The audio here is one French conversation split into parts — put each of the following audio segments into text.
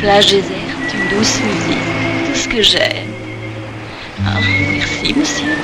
plage déserte, une douce musique, tout ce que j'aime. Ah, merci, monsieur.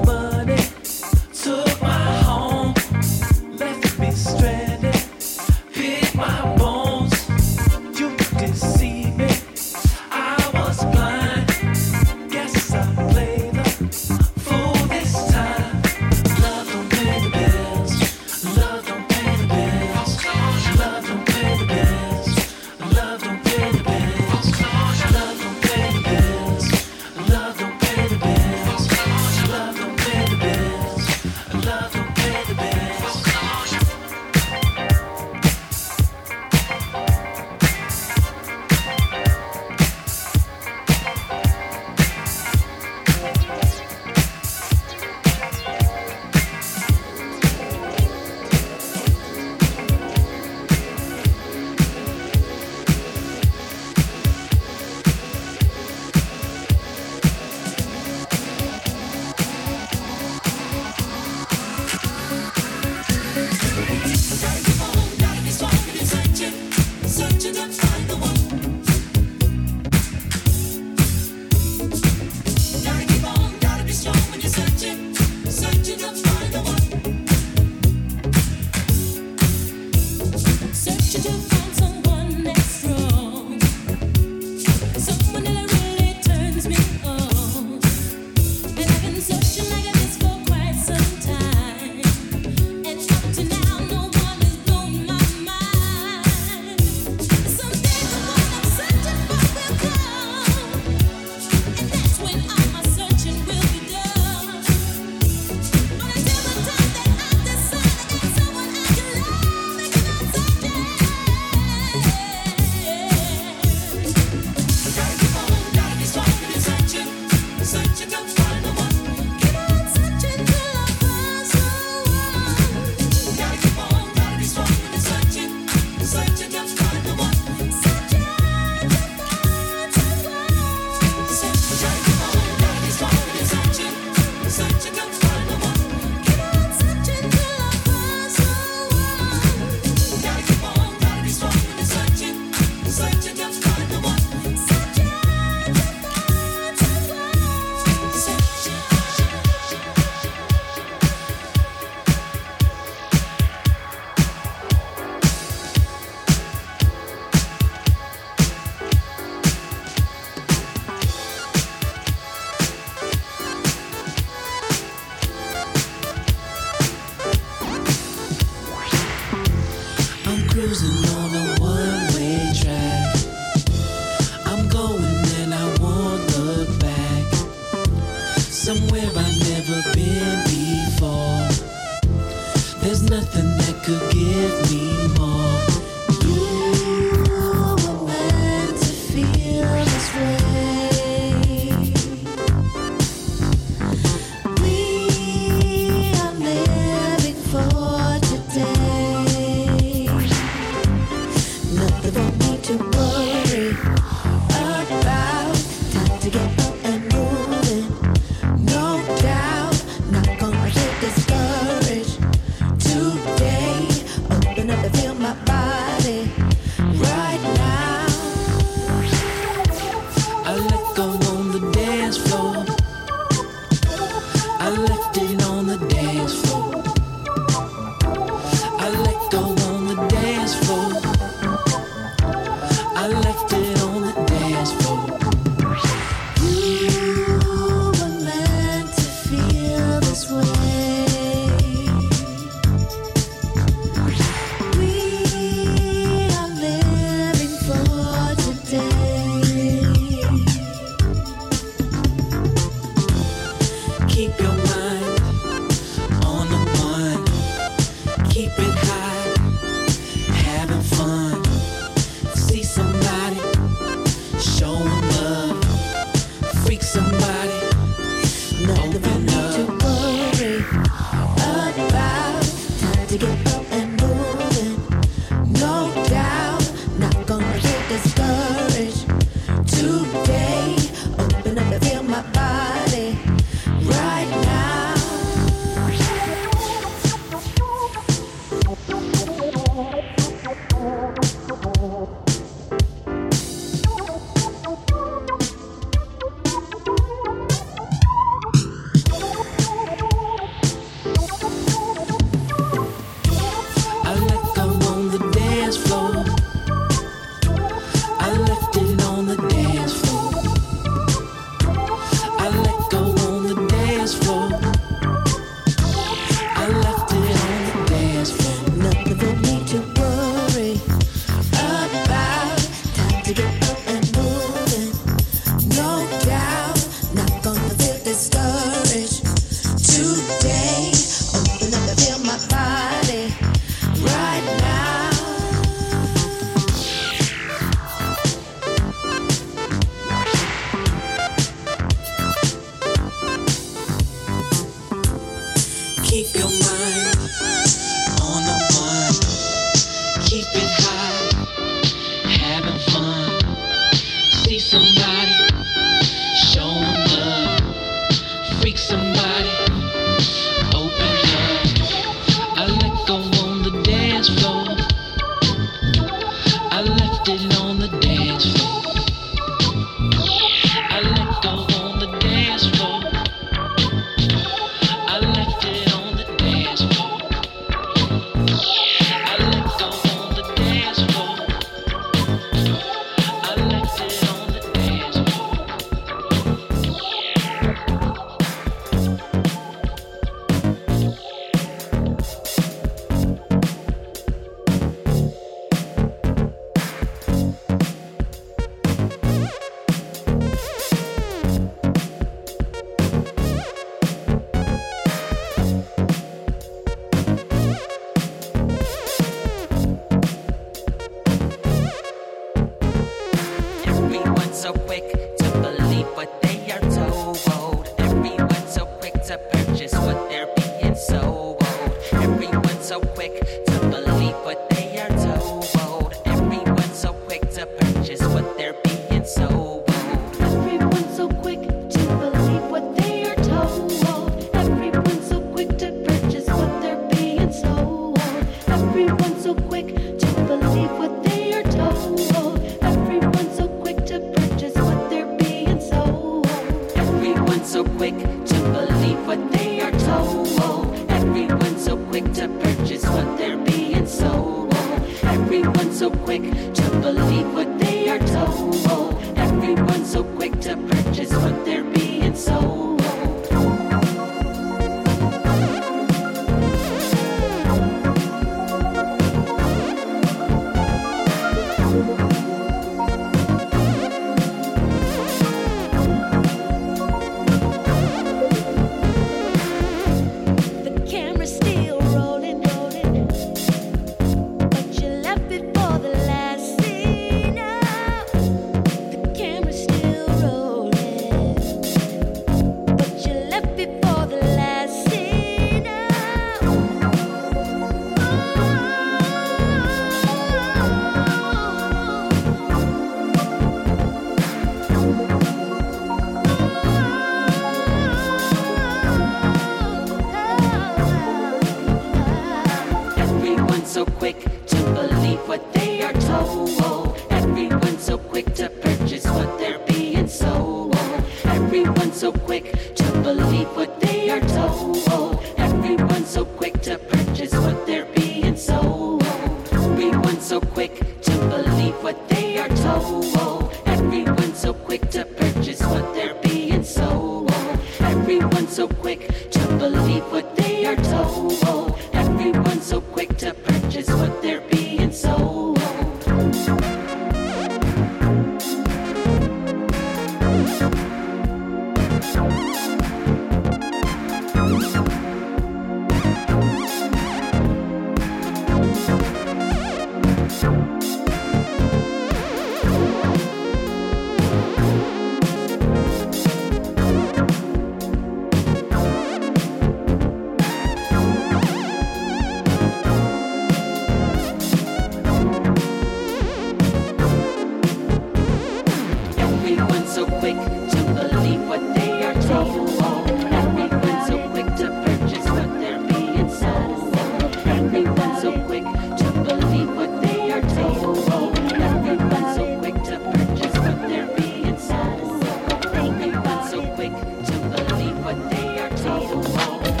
but they are total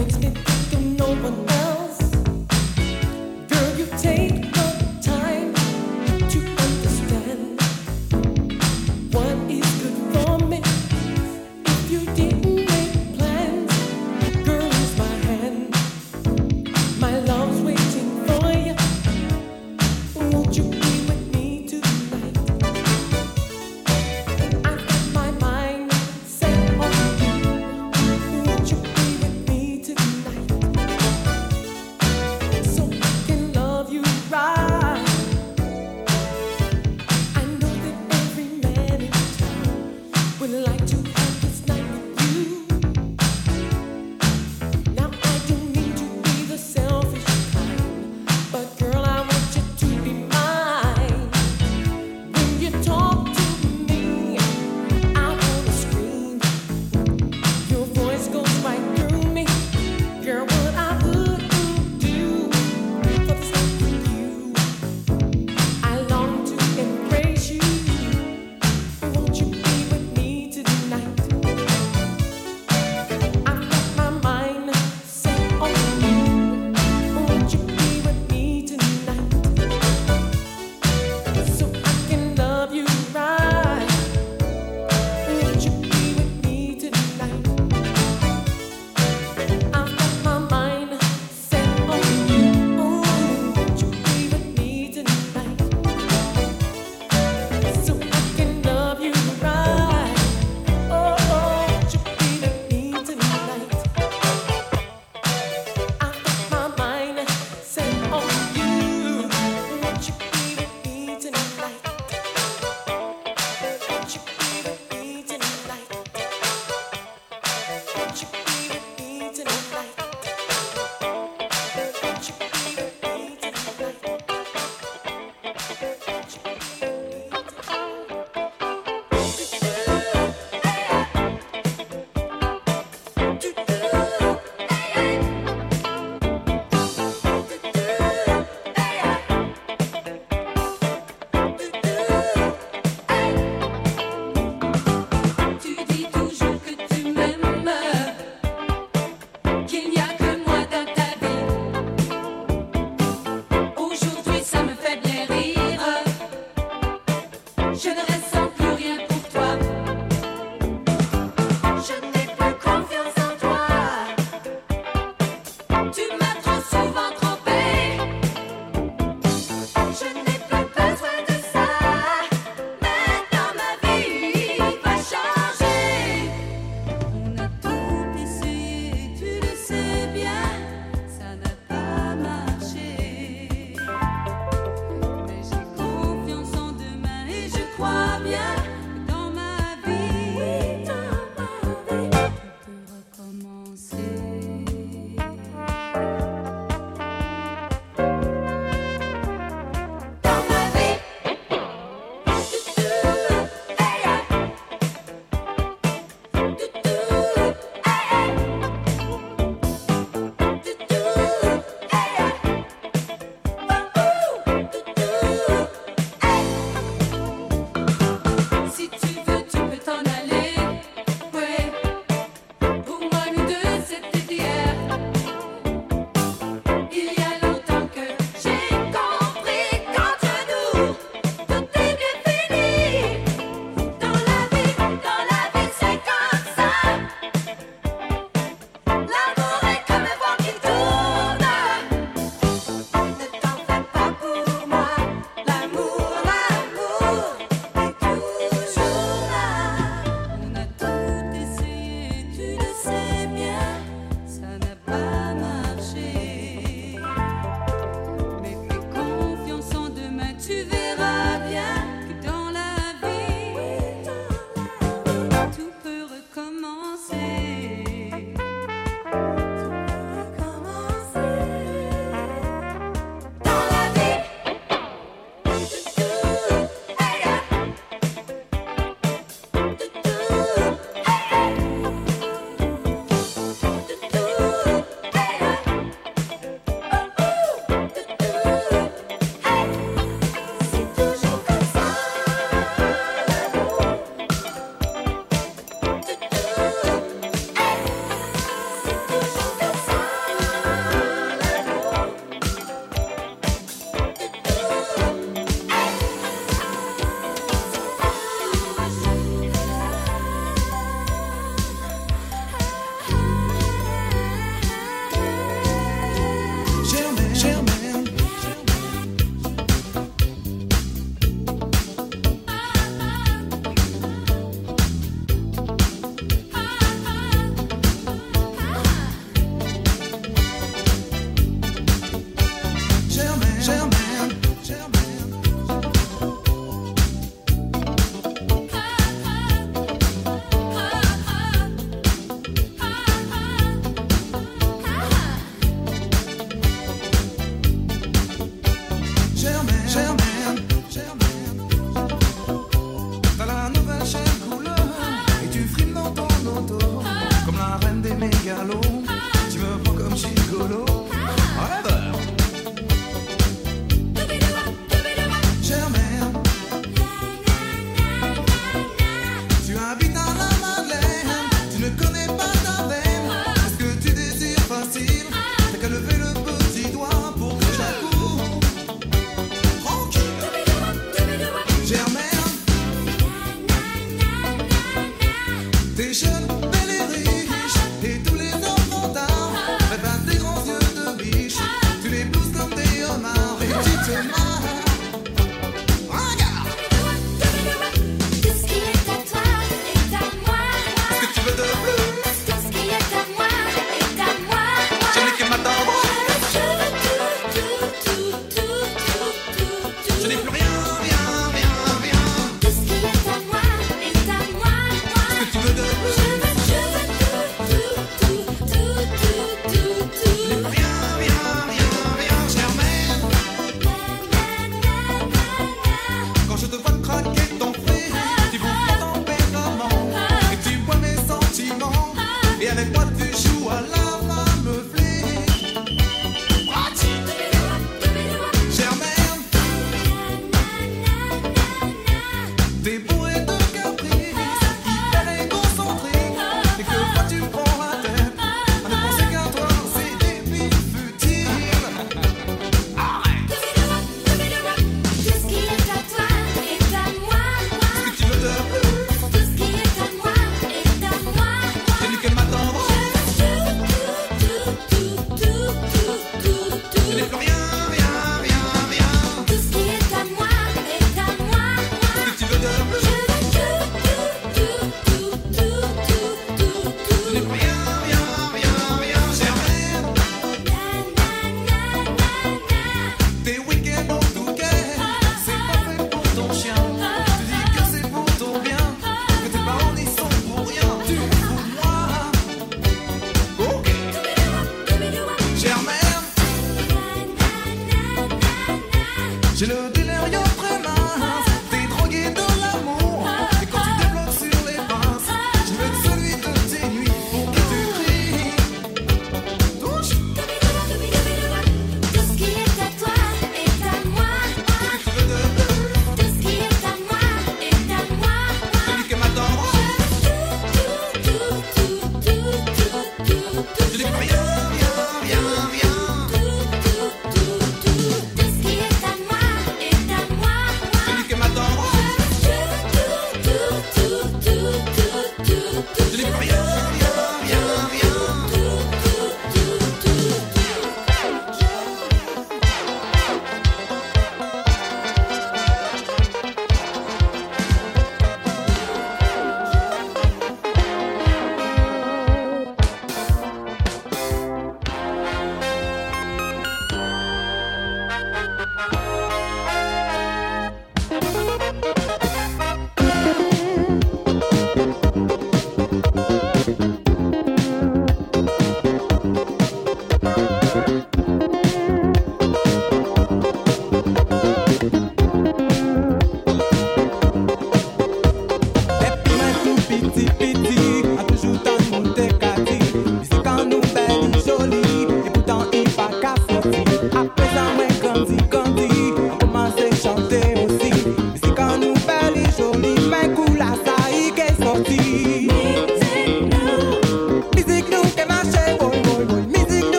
makes me